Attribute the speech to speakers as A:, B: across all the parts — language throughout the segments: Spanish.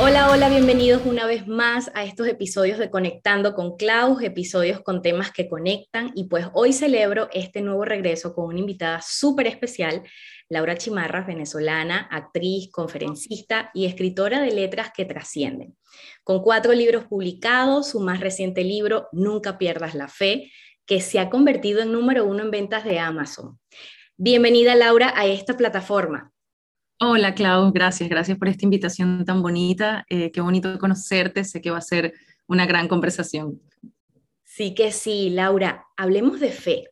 A: Hola, hola, bienvenidos una vez más a estos episodios de Conectando con Klaus, episodios con temas que conectan y pues hoy celebro este nuevo regreso con una invitada súper especial, Laura Chimarras, venezolana, actriz, conferencista y escritora de letras que trascienden. Con cuatro libros publicados, su más reciente libro, Nunca pierdas la fe, que se ha convertido en número uno en ventas de Amazon. Bienvenida Laura a esta plataforma.
B: Hola, Clau, gracias, gracias por esta invitación tan bonita. Eh, qué bonito conocerte, sé que va a ser una gran conversación.
A: Sí que sí, Laura, hablemos de fe.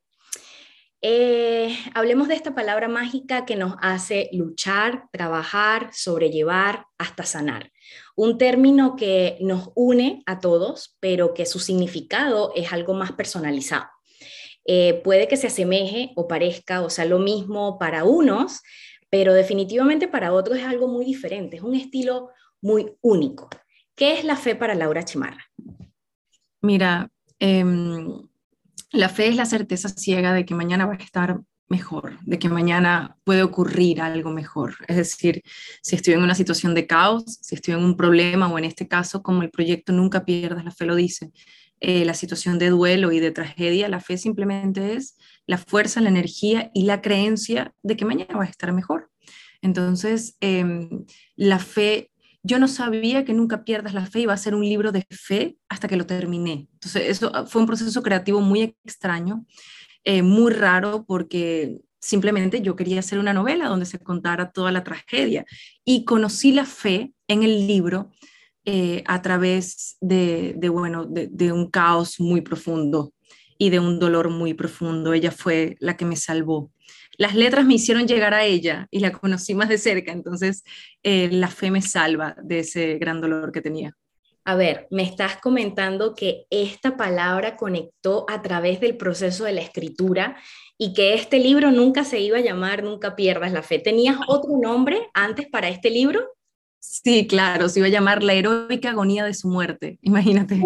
A: Eh, hablemos de esta palabra mágica que nos hace luchar, trabajar, sobrellevar, hasta sanar. Un término que nos une a todos, pero que su significado es algo más personalizado. Eh, puede que se asemeje o parezca o sea lo mismo para unos, pero definitivamente para otros es algo muy diferente, es un estilo muy único. ¿Qué es la fe para Laura Chimarra?
B: Mira, em, la fe es la certeza ciega de que mañana va a estar mejor, de que mañana puede ocurrir algo mejor. Es decir, si estoy en una situación de caos, si estoy en un problema o en este caso, como el proyecto Nunca pierdas, la fe lo dice, eh, la situación de duelo y de tragedia, la fe simplemente es la fuerza, la energía y la creencia de que mañana va a estar mejor. Entonces, em, la fe, yo no sabía que nunca pierdas la fe, iba a ser un libro de fe hasta que lo terminé. Entonces, eso ah, fue un proceso creativo muy extraño, eh, muy raro, porque simplemente yo quería hacer una novela donde se contara toda la tragedia. Y conocí la fe en el libro eh, a través de, bueno, de, un caos muy profundo y de un dolor muy profundo. Ella fue la que me salvó. Las letras me hicieron llegar a ella y la conocí más de cerca, entonces eh, la fe me salva de ese gran dolor que tenía.
A: A ver, me estás comentando que esta palabra conectó a través del proceso de la escritura y que este libro nunca se iba a llamar Nunca pierdas la fe. ¿Tenías otro nombre antes para este libro?
B: Sí, claro, se iba a llamar La heroica agonía de su muerte, imagínate.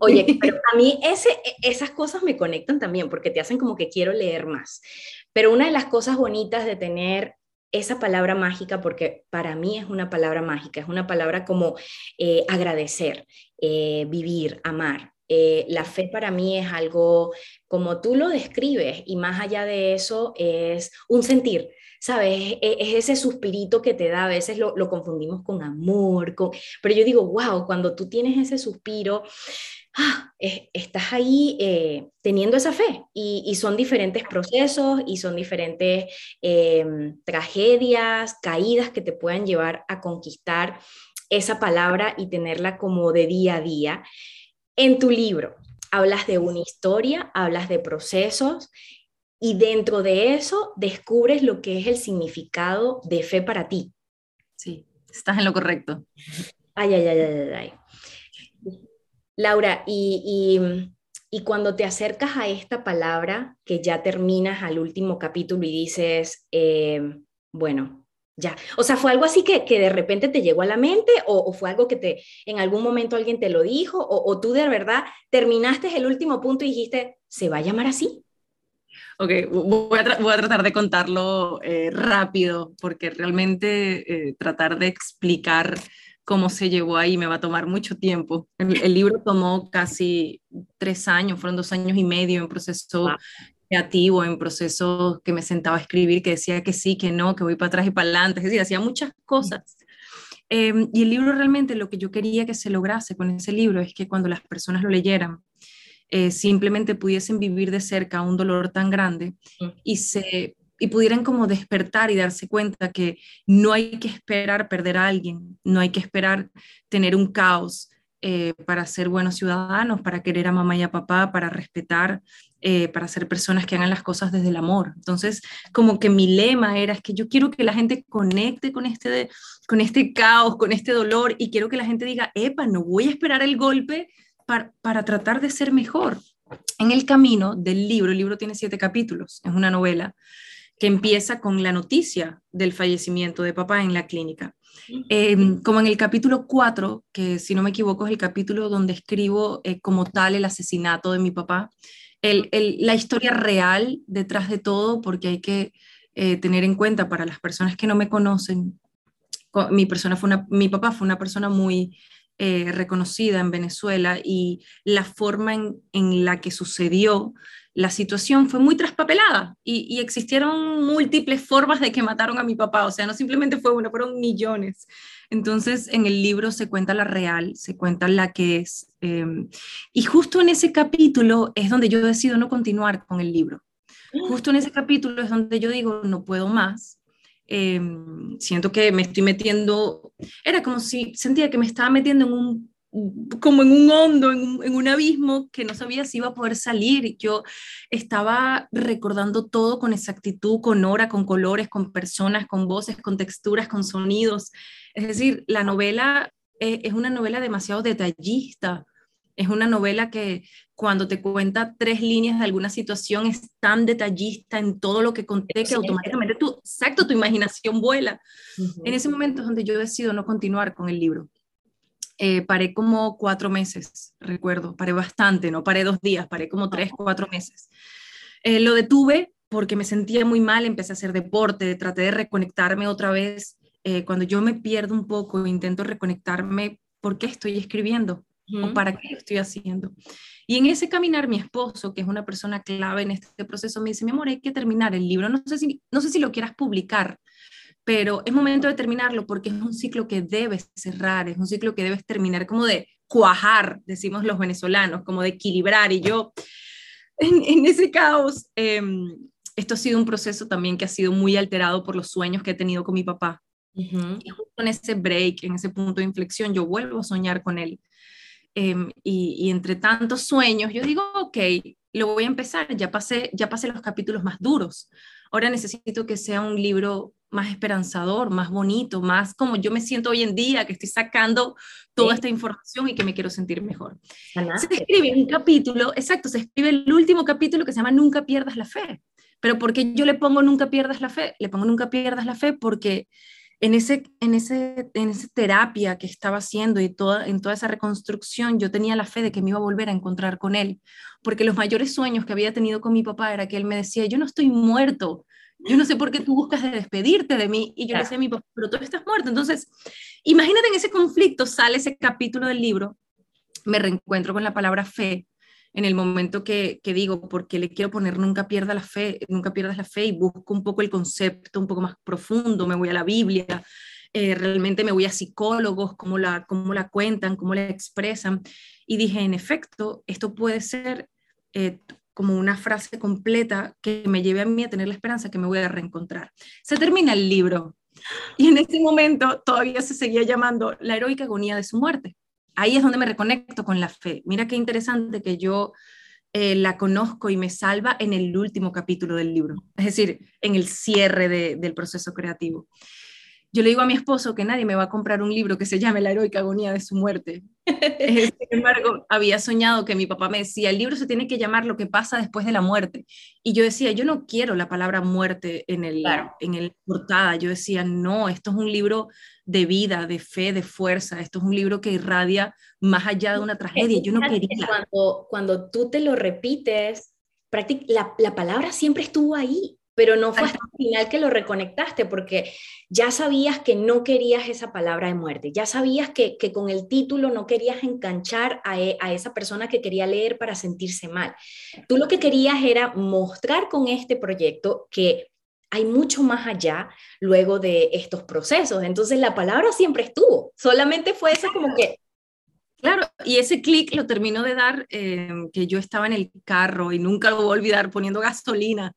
A: Oye, pero a mí ese, esas cosas me conectan también porque te hacen como que quiero leer más. Pero una de las cosas bonitas de tener esa palabra mágica, porque para mí es una palabra mágica, es una palabra como eh, agradecer, eh, vivir, amar. Eh, la fe para mí es algo como tú lo describes y más allá de eso es un sentir, ¿sabes? Es, ese suspirito que te da, a veces lo, confundimos con amor, pero yo digo, wow, cuando tú tienes ese suspiro, ah, estás ahí eh, teniendo esa fe y, son diferentes procesos y son diferentes em, tragedias, caídas que te puedan llevar a conquistar esa palabra y tenerla como de día a día. En tu libro hablas de una historia, hablas de procesos y dentro de eso descubres lo que es el significado de fe para ti.
B: Sí, estás en lo correcto.
A: Ay, ay, ay, ay, ay. Laura, y, y, cuando te acercas a esta palabra, que ya terminas al último capítulo y dices, eh, bueno, ya. O sea, ¿fue algo así que, que, de repente te llegó a la mente o, fue algo que te en algún momento alguien te lo dijo o, tú de verdad terminaste el último punto y dijiste, ¿se va a llamar así?
B: Ok, voy a, voy a tratar de contarlo eh, rápido porque realmente eh, tratar de explicar cómo se llegó ahí me va a tomar mucho tiempo. El, libro tomó casi tres años, fueron dos años y medio en proceso creativo, en proceso que me sentaba a escribir, que decía que sí, que no, que voy para atrás y para adelante, es decir, hacía muchas cosas. Em, y el libro realmente lo que yo quería que se lograse con ese libro es que cuando las personas lo leyeran, eh, simplemente pudiesen vivir de cerca un dolor tan grande mm. y, se, y pudieran como despertar y darse cuenta que no hay que esperar perder a alguien, no hay que esperar tener un caos eh, para ser buenos ciudadanos, para querer a mamá y a papá, para respetar, eh, para ser personas que hagan las cosas desde el amor. Entonces, como que mi lema era, es que yo quiero que la gente conecte con este, con este caos, con este dolor, y quiero que la gente diga, epa, no voy a esperar el golpe para, tratar de ser mejor. en el camino del libro, el libro tiene siete capítulos, es una novela que empieza con la noticia del fallecimiento de papá en la clínica. Em, como en el capítulo 4, que si no me equivoco es el capítulo donde escribo eh, como tal el asesinato de mi papá, la historia real detrás de todo, porque hay que eh, tener en cuenta para las personas que no me conocen, mi, persona fue mi papá fue una persona muy eh, reconocida en Venezuela y la forma en, la que sucedió la situación fue muy traspapelada y, existieron múltiples formas de que mataron a mi papá, o sea, no simplemente fue una, fueron millones. Entonces, en el libro se cuenta la real, se cuenta la que es. Em, y justo en ese capítulo es donde yo decido no continuar con el libro. Justo en ese capítulo es donde yo digo, no puedo más. Em, siento que me estoy metiendo, era como si sentía que me estaba metiendo en un como en un hondo, en un, en un, abismo que no sabía si iba a poder salir. Yo estaba recordando todo con exactitud, con hora, con colores, con personas, con voces, con texturas, con sonidos. Es decir, la novela eh, es una novela demasiado detallista. Es una novela que cuando te cuenta tres líneas de alguna situación es tan detallista en todo lo que conté que automáticamente tu, exacto, tu imaginación vuela. En ese momento es donde yo decido no continuar con el libro. Eh, paré como cuatro meses, recuerdo, paré bastante, no paré dos días, paré como tres, cuatro meses. Eh, lo detuve porque me sentía muy mal, empecé a hacer deporte, traté de reconectarme otra vez. Eh, cuando yo me pierdo un poco, intento reconectarme, ¿por qué estoy escribiendo? ¿O para qué lo estoy haciendo? Y en ese caminar, mi esposo, que es una persona clave en este proceso, me dice, mi amor, hay que terminar el libro. No sé si, no sé si lo quieras publicar, pero es momento de terminarlo porque es un ciclo que debes cerrar, es un ciclo que debes terminar como de cuajar, decimos los venezolanos, como de equilibrar. Y yo, en, ese caos, em, esto ha sido un proceso también que ha sido muy alterado por los sueños que he tenido con mi papá. Y justo en ese break, en ese punto de inflexión, yo vuelvo a soñar con él. Em, y, y, entre tantos sueños, yo digo, ok, lo voy a empezar, ya pasé, ya pasé los capítulos más duros. Ahora necesito que sea un libro más esperanzador, más bonito, más como yo me siento hoy en día, que estoy sacando toda esta información y que me quiero sentir mejor. Se escribe un capítulo, exacto, se escribe el último capítulo que se llama Nunca pierdas la fe. Pero ¿por qué yo le pongo Nunca pierdas la fe? Le pongo Nunca pierdas la fe porque en ese, en ese, en esa terapia que estaba haciendo y toda, en toda esa reconstrucción, yo tenía la fe de que me iba a volver a encontrar con él, porque los mayores sueños que había tenido con mi papá era que él me decía, yo no estoy muerto, yo no sé por qué tú buscas de despedirte de mí. Y yo le decía a mi papá, pero tú estás muerto. Entonces, imagínate en ese conflicto, sale ese capítulo del libro, me reencuentro con la palabra fe en el momento que, que, digo, porque le quiero poner nunca pierda la fe, nunca pierdas la fe y busco un poco el concepto un poco más profundo, me voy a la Biblia, eh, realmente me voy a psicólogos, cómo la, cómo la cuentan, cómo la expresan. Y dije, en efecto, esto puede ser eh, como una frase completa que me lleve a mí a tener la esperanza que me voy a reencontrar. Se termina el libro y en ese momento todavía se seguía llamando la heroica agonía de su muerte. Ahí es donde me reconecto con la fe. Mira qué interesante que yo eh, la conozco y me salva en el último capítulo del libro, es decir, en el cierre del proceso creativo. Yo le digo a mi esposo que nadie me va a comprar un libro que se llame La heroica agonía de su muerte. Sin embargo, había soñado que mi papá me decía, el libro se tiene que llamar Lo que pasa después de la muerte. Y yo decía, yo no quiero la palabra muerte en el, en el portada. Yo decía, no, esto es un libro de vida, de fe, de fuerza. Esto es un libro que irradia más allá de una tragedia. Yo no quería.
A: Cuando, cuando tú te lo repites, la, la palabra siempre estuvo ahí pero no fue hasta el final que lo reconectaste porque ya sabías que no querías esa palabra de muerte, ya sabías que, con el título no querías enganchar e, a, esa persona que quería leer para sentirse mal. Tú lo que querías era mostrar con este proyecto que hay mucho más allá luego de estos procesos. Entonces la palabra siempre estuvo, solamente fue esa como que
B: Claro, y ese clic lo termino de dar, eh, que yo estaba en el carro y nunca lo voy a olvidar poniendo gasolina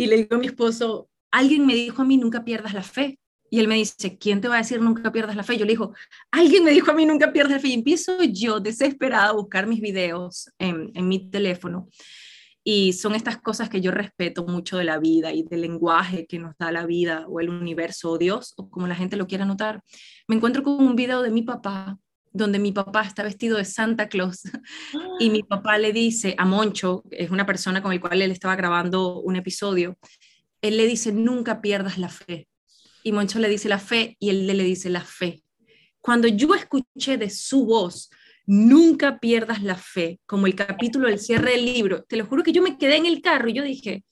B: y le digo a mi esposo, alguien me dijo a mí, nunca pierdas la fe. Y él me dice, ¿quién te va a decir nunca pierdas la fe? Yo le digo, alguien me dijo a mí, nunca pierdas la fe. Y empiezo yo desesperada a buscar mis videos en, mi teléfono. Y son estas cosas que yo respeto mucho de la vida y del lenguaje que nos da la vida o el universo o Dios, o como la gente lo quiera notar. Me encuentro con un video de mi papá donde mi papá está vestido de Santa Claus y mi papá le dice a Moncho, es una persona con el cual él estaba grabando un episodio, él le dice, nunca pierdas la fe. Y Moncho le dice la fe y él le dice la fe. Cuando yo escuché de su voz, nunca pierdas la fe, como el capítulo del cierre del libro, te lo juro que yo me quedé en el carro y yo dije,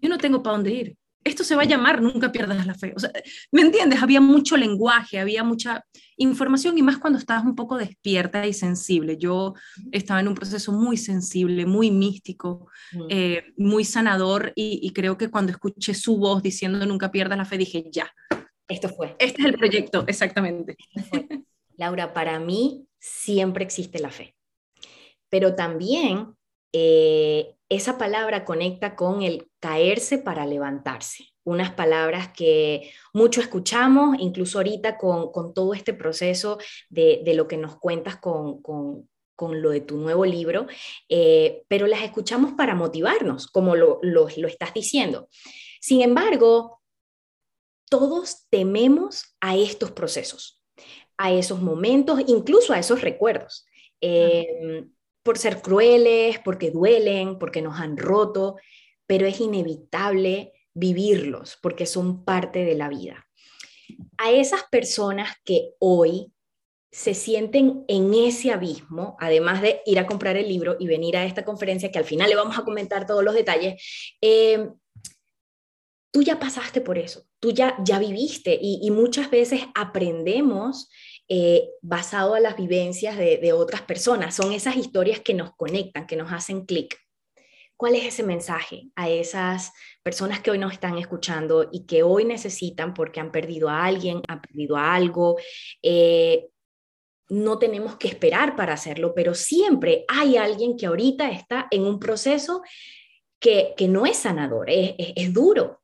B: yo no tengo para dónde ir esto se va a llamar Nunca pierdas la fe. O sea, ¿Me entiendes? Había mucho lenguaje, había mucha información y más cuando estabas un poco despierta y sensible. Yo estaba en un proceso muy sensible, muy místico, mm. eh, muy sanador y, creo que cuando escuché su voz diciendo Nunca pierdas la fe, dije, ya.
A: Esto fue.
B: Este es el proyecto, exactamente.
A: Laura, para mí siempre existe la fe, pero también eh, esa palabra conecta con el caerse para levantarse. Unas palabras que mucho escuchamos, incluso ahorita con, todo este proceso de, lo que nos cuentas con, lo de tu nuevo libro, eh, pero las escuchamos para motivarnos, como lo, lo estás diciendo. Sin embargo, todos tememos a estos procesos, a esos momentos, incluso a esos recuerdos por ser crueles, porque duelen, porque nos han roto, pero es inevitable vivirlos porque son parte de la vida. A esas personas que hoy se sienten en ese abismo, además de ir a comprar el libro y venir a esta conferencia, que al final le vamos a comentar todos los detalles, eh, tú ya pasaste por eso, tú ya, ya viviste y, muchas veces aprendemos eh, basado a las vivencias de, otras personas. Son esas historias que nos conectan, que nos hacen clic. ¿Cuál es ese mensaje a esas personas que hoy nos están escuchando y que hoy necesitan porque han perdido a alguien, han perdido a algo? Eh, no tenemos que esperar para hacerlo, pero siempre hay alguien que ahorita está en un proceso que, no es sanador, es duro,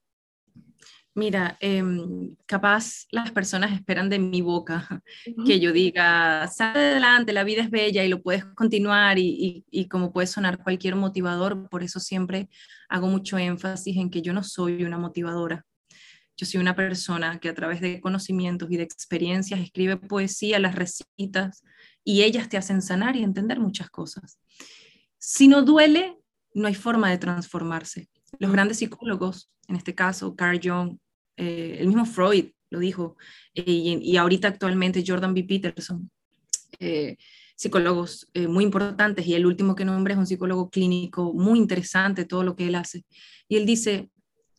B: Mira, em, capaz las personas esperan de mi boca que yo diga, sal adelante, la vida es bella y lo puedes continuar y, y, como puede sonar cualquier motivador, por eso siempre hago mucho énfasis en que yo no soy una motivadora. Yo soy una persona que a través de conocimientos y de experiencias escribe poesía, las recitas y ellas te hacen sanar y entender muchas cosas. Si no duele, no hay forma de transformarse. Los grandes psicólogos, en este caso Carl Jung, eh, el mismo Freud lo dijo, eh, y, ahorita actualmente Jordan B. Peterson, eh, psicólogos muy importantes, y el último que nombré es un psicólogo clínico muy interesante, todo lo que él hace. Y él dice,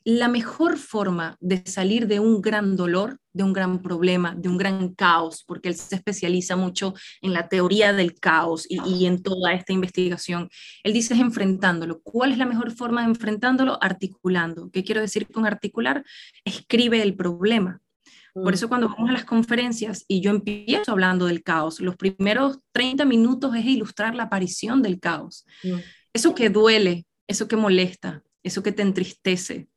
B: la mejor forma de salir de un gran dolor, de un gran problema, de un gran caos, porque él se especializa mucho en la teoría del caos y, en toda esta investigación, él dice es enfrentándolo. ¿Cuál es la mejor forma de enfrentándolo? Articulando. ¿Qué quiero decir con articular? Escribe el problema. Por mm. eso cuando vamos a las conferencias y yo empiezo hablando del caos, los primeros 30 minutos es ilustrar la aparición del caos. Mm. Eso que duele, eso que molesta, eso que te entristece,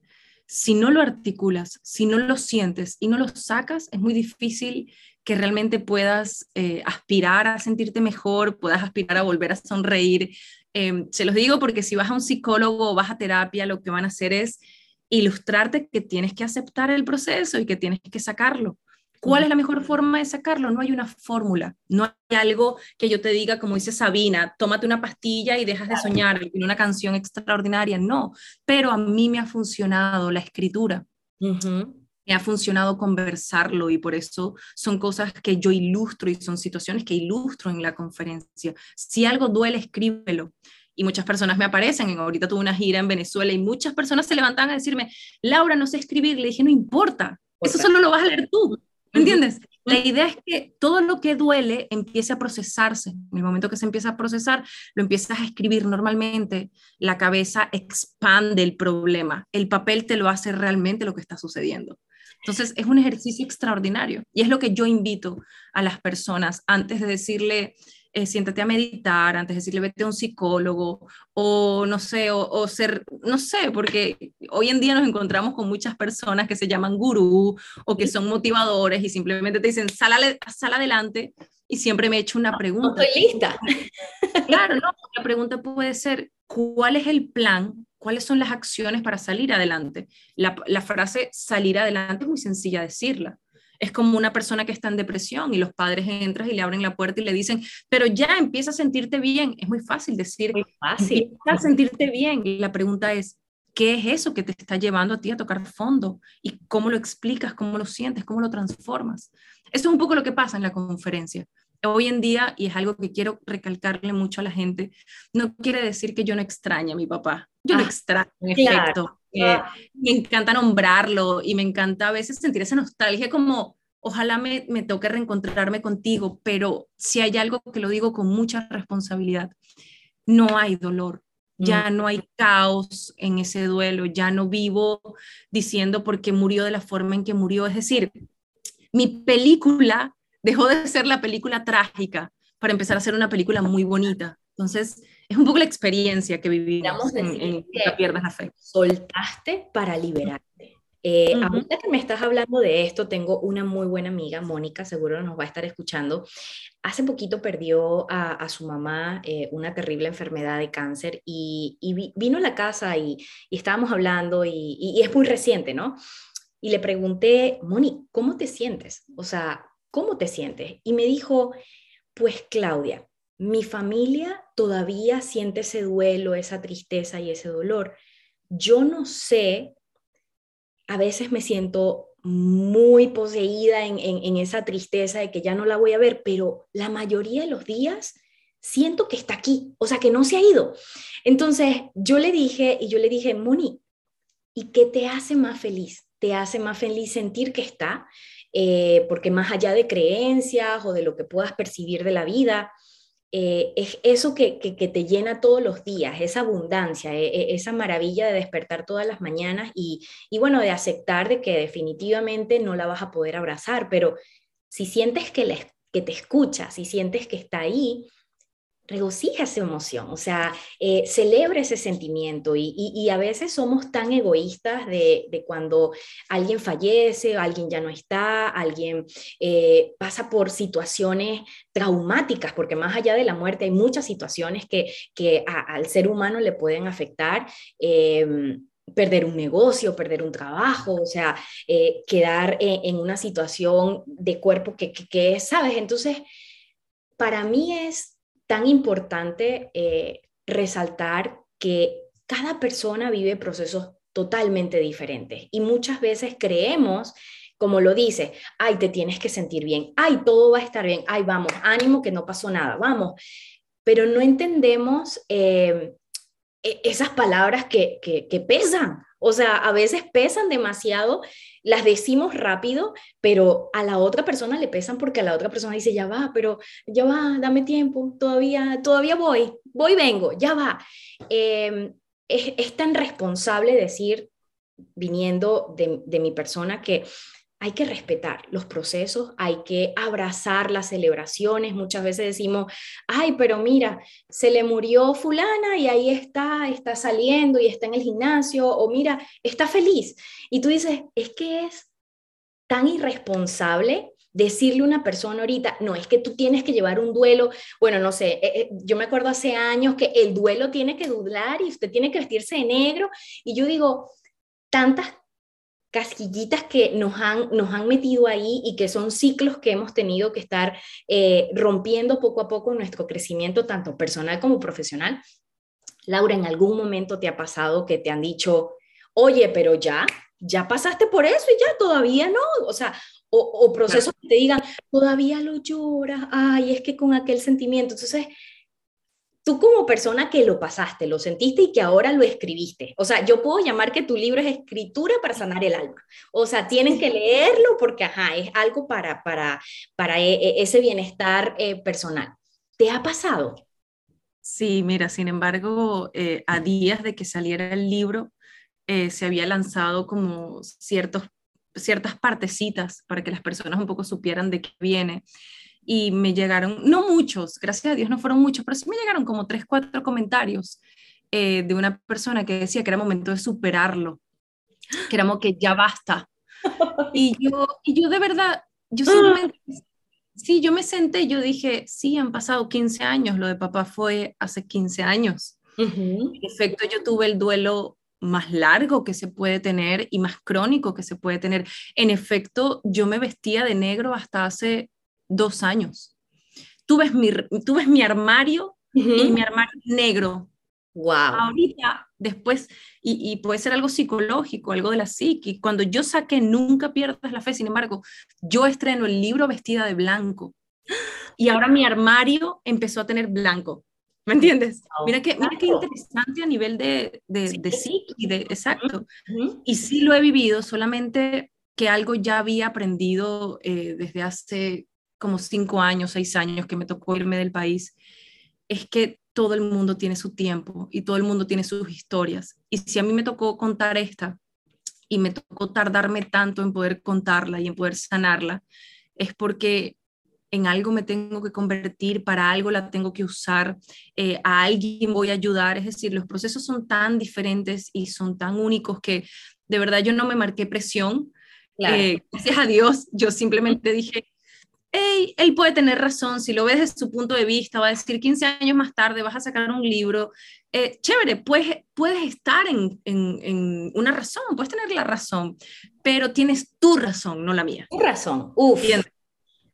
B: si no lo articulas, si no lo sientes y no lo sacas, es muy difícil que realmente puedas eh, aspirar a sentirte mejor, puedas aspirar a volver a sonreír. Em, se los digo porque si vas a un psicólogo o vas a terapia, lo que van a hacer es ilustrarte que tienes que aceptar el proceso y que tienes que sacarlo. ¿Cuál es la mejor forma de sacarlo? No hay una fórmula, no hay algo que yo te diga, como dice Sabina, tómate una pastilla y dejas de soñar, en una canción extraordinaria, no, pero a mí me ha funcionado la escritura. Me ha funcionado conversarlo y por eso son cosas que yo ilustro y son situaciones que ilustro en la conferencia. Si algo duele, escríbelo y muchas personas me aparecen. Ahorita tuve una gira en Venezuela y muchas personas se levantan a decirme, Laura, no sé escribir. Le dije, no importa, eso solo lo vas a leer tú. ¿Me entiendes? La idea es que todo lo que duele empiece a procesarse. En el momento que se empieza a procesar, lo empiezas a escribir normalmente, la cabeza expande el problema. El papel te lo hace realmente lo que está sucediendo. Entonces, es un ejercicio extraordinario y es lo que yo invito a las personas antes de decirle, eh, siéntate a meditar, antes de decirle vete a un psicólogo, o no sé, o, ser, no sé, porque hoy en día nos encontramos con muchas personas que se llaman gurú o que son motivadores y simplemente te dicen, sal, sal adelante, y siempre me he hecho una pregunta.
A: estoy lista.
B: Claro, no, la pregunta puede ser, ¿cuál es el plan? ¿Cuáles son las acciones para salir adelante? La, la frase salir adelante es muy sencilla decirla. Es como una persona que está en depresión y los padres entran y le abren la puerta y le dicen, pero ya empieza a sentirte bien. Es muy fácil decir, muy fácil. Empieza a sentirte bien. Y la pregunta es, ¿qué es eso que te está llevando a ti a tocar fondo? ¿Y cómo lo explicas, cómo lo sientes, cómo lo transformas? Eso es un poco lo que pasa en la conferencia. Hoy en día, y es algo que quiero recalcarle mucho a la gente, no quiere decir que yo no extrañe a mi papá. Yo lo ah, extraño, en efecto. Eh, me encanta nombrarlo y me encanta a veces sentir esa nostalgia como, ojalá me, me toque reencontrarme contigo, pero si hay algo que lo digo con mucha responsabilidad, no hay dolor, ya mm. no hay caos en ese duelo, ya no vivo diciendo porque murió de la forma en que murió. Es decir, mi película dejó de ser la película trágica para empezar a ser una película muy bonita. Entonces, es un poco la experiencia que vivimos en, en la piernas la fe.
A: Soltaste para liberarte. Eh, Ahorita que me estás hablando de esto, tengo una muy buena amiga, Mónica, seguro nos va a estar escuchando. Hace poquito perdió a, su mamá eh, una terrible enfermedad de cáncer y, vino a la casa y, estábamos hablando y, y, es muy reciente, ¿no? Y le pregunté, Moni, ¿cómo te sientes? O sea, ¿cómo te sientes? Y me dijo, pues Claudia, mi familia todavía siente ese duelo, esa tristeza y ese dolor. Yo no sé, a veces me siento muy poseída en, esa tristeza de que ya no la voy a ver, pero la mayoría de los días siento que está aquí, o sea, que no se ha ido. Entonces yo le dije, y yo le dije, Moni, ¿y qué te hace más feliz? ¿Te hace más feliz sentir que está? Eh, porque más allá de creencias o de lo que puedas percibir de la vida, eh, es eso que, te llena todos los días, esa abundancia, e, e, esa maravilla de despertar todas las mañanas y, y, bueno, de aceptar de que definitivamente no la vas a poder abrazar, pero si sientes que, que te escucha, si sientes que está ahí, regocija esa emoción, o sea, eh, celebra ese sentimiento y, a veces somos tan egoístas de, cuando alguien fallece, alguien ya no está, alguien eh, pasa por situaciones traumáticas, porque más allá de la muerte hay muchas situaciones que, al ser humano le pueden afectar. Em, perder un negocio, perder un trabajo, o sea, eh, quedar en, una situación de cuerpo que, que, ¿sabes? Entonces, para mí es tan importante eh, resaltar que cada persona vive procesos totalmente diferentes y muchas veces creemos, como lo dice, ay, te tienes que sentir bien, ay, todo va a estar bien, ay, vamos, ánimo que no pasó nada, vamos, pero no entendemos eh, e, esas palabras que, que pesan, o sea, a veces pesan demasiado, las decimos rápido, pero a la otra persona le pesan porque a la otra persona dice, ya va, pero ya va, dame tiempo, todavía, todavía voy, voy, vengo, ya va. Em, es, tan responsable decir, viniendo de, de mi persona, que hay que respetar los procesos, hay que abrazar las celebraciones. Muchas veces decimos, ay, pero mira, se le murió fulana y ahí está, está saliendo y está en el gimnasio, o mira, está feliz. Y tú dices, es que es tan irresponsable decirle a una persona ahorita, no, es que tú tienes que llevar un duelo, bueno, no sé, eh, eh, yo me acuerdo hace años que el duelo tiene que durar y usted tiene que vestirse de negro, y yo digo, tantas casquillitas que nos han, nos han metido ahí y que son ciclos que hemos tenido que estar eh, rompiendo poco a poco nuestro crecimiento, tanto personal como profesional. Laura, ¿en algún momento te ha pasado que te han dicho, oye, pero ya, ya pasaste por eso y ya todavía no? O sea, o, o procesos que te digan, todavía lo lloras, ay, es que con aquel sentimiento. Entonces, tú como persona que lo pasaste, lo sentiste y que ahora lo escribiste. O sea, yo puedo llamar que tu libro es escritura para sanar el alma. O sea, tienen que leerlo porque, ajá, es algo para, para, para e, e, ese bienestar eh, personal. ¿Te ha pasado?
B: Sí, mira, sin embargo, eh, a días de que saliera el libro, eh, se había lanzado como ciertos, ciertas partecitas para que las personas un poco supieran de qué viene y me llegaron, no muchos, gracias a Dios no fueron muchos, pero sí me llegaron como tres, cuatro comentarios eh, de una persona que decía que era momento de superarlo, que era como que ya basta. Y yo, y yo de verdad, yo simplemente, sí, yo me senté, yo dije, sí, han pasado 15 años, lo de papá fue hace 15 años. En efecto, yo tuve el duelo más largo que se puede tener y más crónico que se puede tener. En efecto, yo me vestía de negro hasta hace dos años. Tú ves mi, tú ves mi armario y mi armario negro.
A: Wow.
B: Ahorita, después, y, y, puede ser algo psicológico, algo de la psique. Cuando yo saqué Nunca pierdas la fe, sin embargo, yo estreno el libro vestida de blanco. Y ahora mi armario empezó a tener blanco. ¿Me entiendes? Mira qué, mira qué interesante a nivel de, de, sí. de psiqui, de, exacto. Y sí lo he vivido, solamente que algo ya había aprendido eh, desde hace como cinco años, seis años que me tocó irme del país, es que todo el mundo tiene su tiempo y todo el mundo tiene sus historias. Y si a mí me tocó contar esta y me tocó tardarme tanto en poder contarla y en poder sanarla, es porque en algo me tengo que convertir, para algo la tengo que usar, eh, a alguien voy a ayudar. Es decir, los procesos son tan diferentes y son tan únicos que de verdad yo no me marqué presión.
A: Claro.
B: Eh, gracias a Dios, yo simplemente dije, hey, él puede tener razón, si lo ves desde su punto de vista, va a decir 15 años más tarde, vas a sacar un libro, eh, chévere, puedes, puedes estar en, en, en, una razón, puedes tener la razón, pero tienes tu razón, no la mía.
A: Tu razón, uff.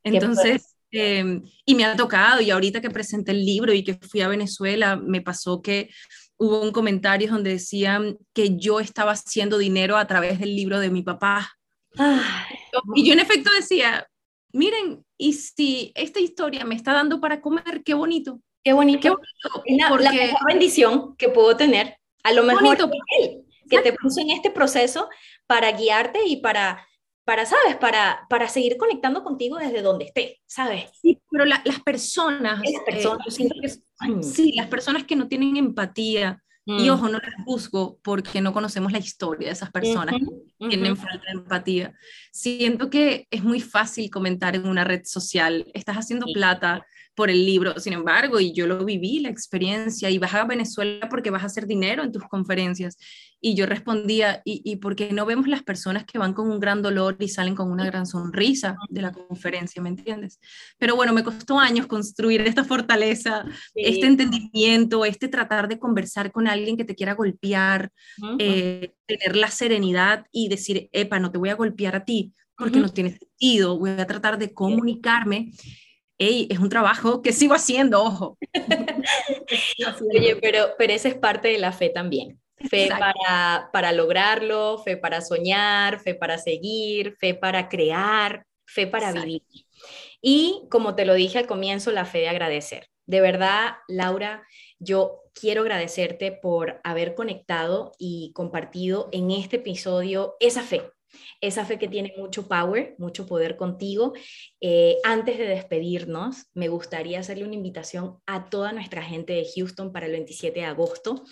B: Entonces, eh, y me ha tocado, y ahorita que presenté el libro y que fui a Venezuela, me pasó que hubo un comentario donde decían que yo estaba haciendo dinero a través del libro de mi papá.
A: Ay.
B: Y yo en efecto decía, miren, y si esta historia me está dando para comer, qué bonito.
A: Qué bonito.
B: Qué bonito
A: la,
B: porque...
A: la mejor bendición que puedo tener. A lo mejor
B: bonito,
A: él, que te puso en este proceso para guiarte y para, para ¿sabes? Para, para seguir conectando contigo desde donde esté, ¿sabes?
B: Sí, pero la, las personas,
A: Las personas,
B: eh, que, sí, las personas que no tienen empatía, Mm. Y ojo, no las juzgo porque no conocemos la historia de esas personas uh -huh, tienen uh -huh. falta de empatía. Siento que es muy fácil comentar en una red social, estás haciendo sí. plata por el libro, sin embargo, y yo lo viví, la experiencia, y vas a Venezuela porque vas a hacer dinero en tus conferencias. Y yo respondía, ¿y, y por qué no vemos las personas que van con un gran dolor y salen con una gran sonrisa de la conferencia, ¿me entiendes? Pero bueno, me costó años construir esta fortaleza, sí. este entendimiento, este tratar de conversar con alguien que te quiera golpear, uh -huh. eh, tener la serenidad y decir, epa, no te voy a golpear a ti, porque uh -huh. no tiene sentido, voy a tratar de comunicarme hey, es un trabajo que sigo haciendo, ojo.
A: Oye, pero, pero esa es parte de la fe también. Fe para, para lograrlo, fe para soñar, fe para seguir, fe para crear, fe para Exacto. vivir. Y como te lo dije al comienzo, la fe de agradecer. De verdad, Laura, yo quiero agradecerte por haber conectado y compartido en este episodio esa fe, esa fe que tiene mucho power, mucho poder contigo. Eh, antes de despedirnos, me gustaría hacerle una invitación a toda nuestra gente de Houston para el 27 de agosto.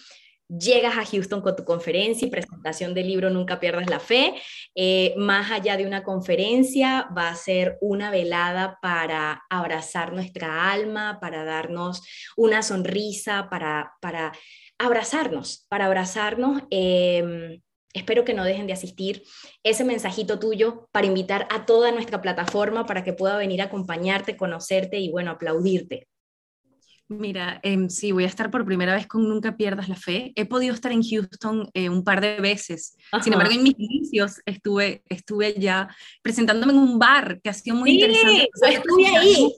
A: Llegas a Houston con tu conferencia y presentación del libro Nunca pierdas la fe. Eh, más allá de una conferencia, va a ser una velada para abrazar nuestra alma, para darnos una sonrisa, para, para abrazarnos, para abrazarnos. Eh, Espero que no dejen de asistir. Ese mensajito tuyo para invitar a toda nuestra plataforma para que pueda venir a acompañarte, conocerte y, bueno, aplaudirte.
B: Mira, eh, sí, voy a estar por primera vez con Nunca Pierdas la Fe. He podido estar en Houston eh, un par de veces. Ajá. Sin embargo, en mis inicios estuve, estuve allá presentándome en un bar, que ha sido muy
A: sí,
B: interesante.
A: Yo estuve ahí.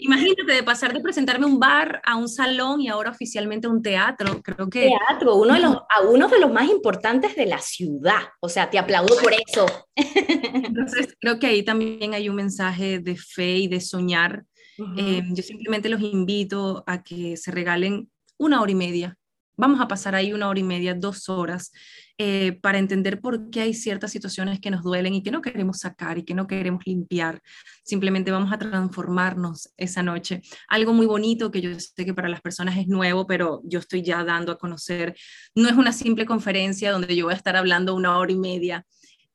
B: Imagínate de pasar de presentarme a un bar a un salón y ahora oficialmente a un teatro. Creo que.
A: Teatro, uno de los, a uno de los más importantes de la ciudad. O sea, te aplaudo por eso.
B: Entonces, creo que ahí también hay un mensaje de fe y de soñar Eh, yo simplemente los invito a que se regalen una hora y media. Vamos a pasar ahí una hora y media, dos horas, eh, para entender por qué hay ciertas situaciones que nos duelen y que no queremos sacar y que no queremos limpiar. Simplemente vamos a transformarnos esa noche. Algo muy bonito que yo sé que para las personas es nuevo, pero yo estoy ya dando a conocer. No es una simple conferencia donde yo voy a estar hablando una hora y media.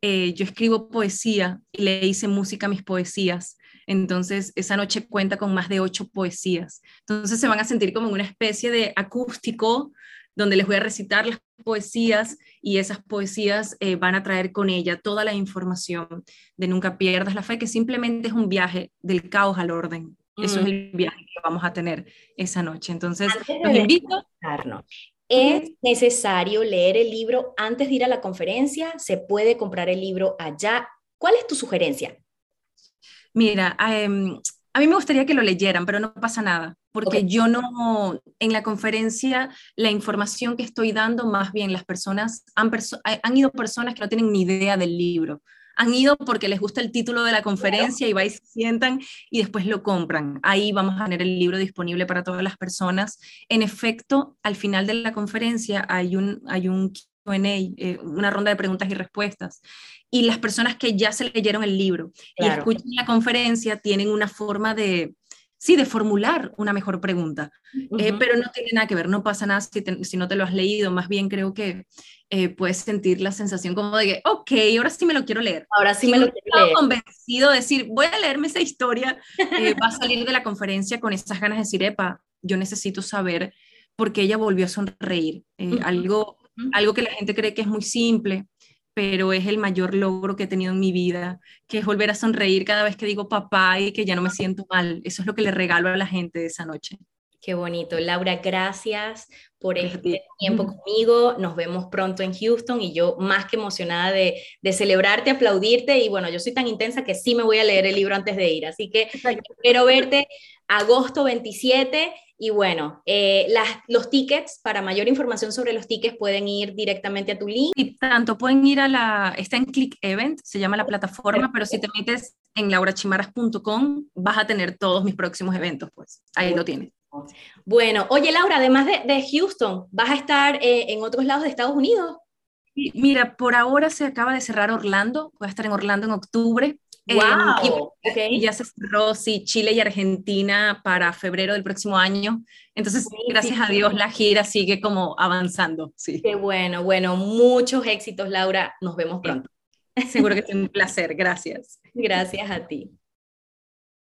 B: Eh, yo escribo poesía y le hice música a mis poesías. Entonces, esa noche cuenta con más de ocho poesías. Entonces, se van a sentir como una especie de acústico donde les voy a recitar las poesías y esas poesías eh, van a traer con ella toda la información de Nunca pierdas la fe, que simplemente es un viaje del caos al orden. Eso mm. es el viaje que vamos a tener esa noche. Entonces, los invito.
A: ¿Es necesario leer el libro antes de ir a la conferencia? ¿Se puede comprar el libro allá? ¿Cuál es tu sugerencia?
B: Mira, em, a mí me gustaría que lo leyeran, pero no pasa nada, porque yo no, en la conferencia, la información que estoy dando, más bien las personas, han, han ido personas que no tienen ni idea del libro han ido porque les gusta el título de la conferencia y va y se sientan y después lo compran. Ahí vamos a tener el libro disponible para todas las personas. En efecto, al final de la conferencia hay un, hay un eh, una ronda de preguntas y respuestas. Y las personas que ya se leyeron el libro y escuchan la conferencia tienen una forma de, sí, de formular una mejor pregunta. Eh, pero no tiene nada que ver, no pasa nada si, si, no te lo has leído, más bien creo que eh, puedes sentir la sensación como de que, ok, ahora sí me lo quiero leer.
A: Ahora sí me lo quiero leer.
B: convencido de decir, voy a leerme esa historia, eh, va a salir de la conferencia con esas ganas de decir, epa, yo necesito saber por qué ella volvió a sonreír. algo, algo que la gente cree que es muy simple, pero es el mayor logro que he tenido en mi vida, que es volver a sonreír cada vez que digo papá y que ya no me siento mal. Eso es lo que le regalo a la gente de esa noche.
A: Qué bonito. Laura, gracias por este tiempo conmigo. Nos vemos pronto en Houston y yo más que emocionada de, de, celebrarte, aplaudirte y bueno, yo soy tan intensa que sí me voy a leer el libro antes de ir. Así que espero verte agosto 27 y bueno, eh, las, los tickets, para mayor información sobre los tickets, pueden ir directamente a tu link.
B: Y tanto pueden ir a la, está en Click Event, se llama la plataforma, pero si te metes en laurachimaras.com vas a tener todos mis próximos eventos, pues ahí lo tienes.
A: Bueno, oye Laura, además de, de Houston, ¿vas a estar eh, en otros lados de Estados Unidos?
B: Mira, por ahora se acaba de cerrar Orlando, voy a estar en Orlando en octubre.
A: Wow,
B: y, ya se cerró, sí, Chile y Argentina para febrero del próximo año. Entonces, gracias a Dios, la gira sigue como avanzando. Sí.
A: Qué bueno, bueno, muchos éxitos, Laura. Nos vemos pronto.
B: Seguro que es un placer. Gracias.
A: Gracias a ti.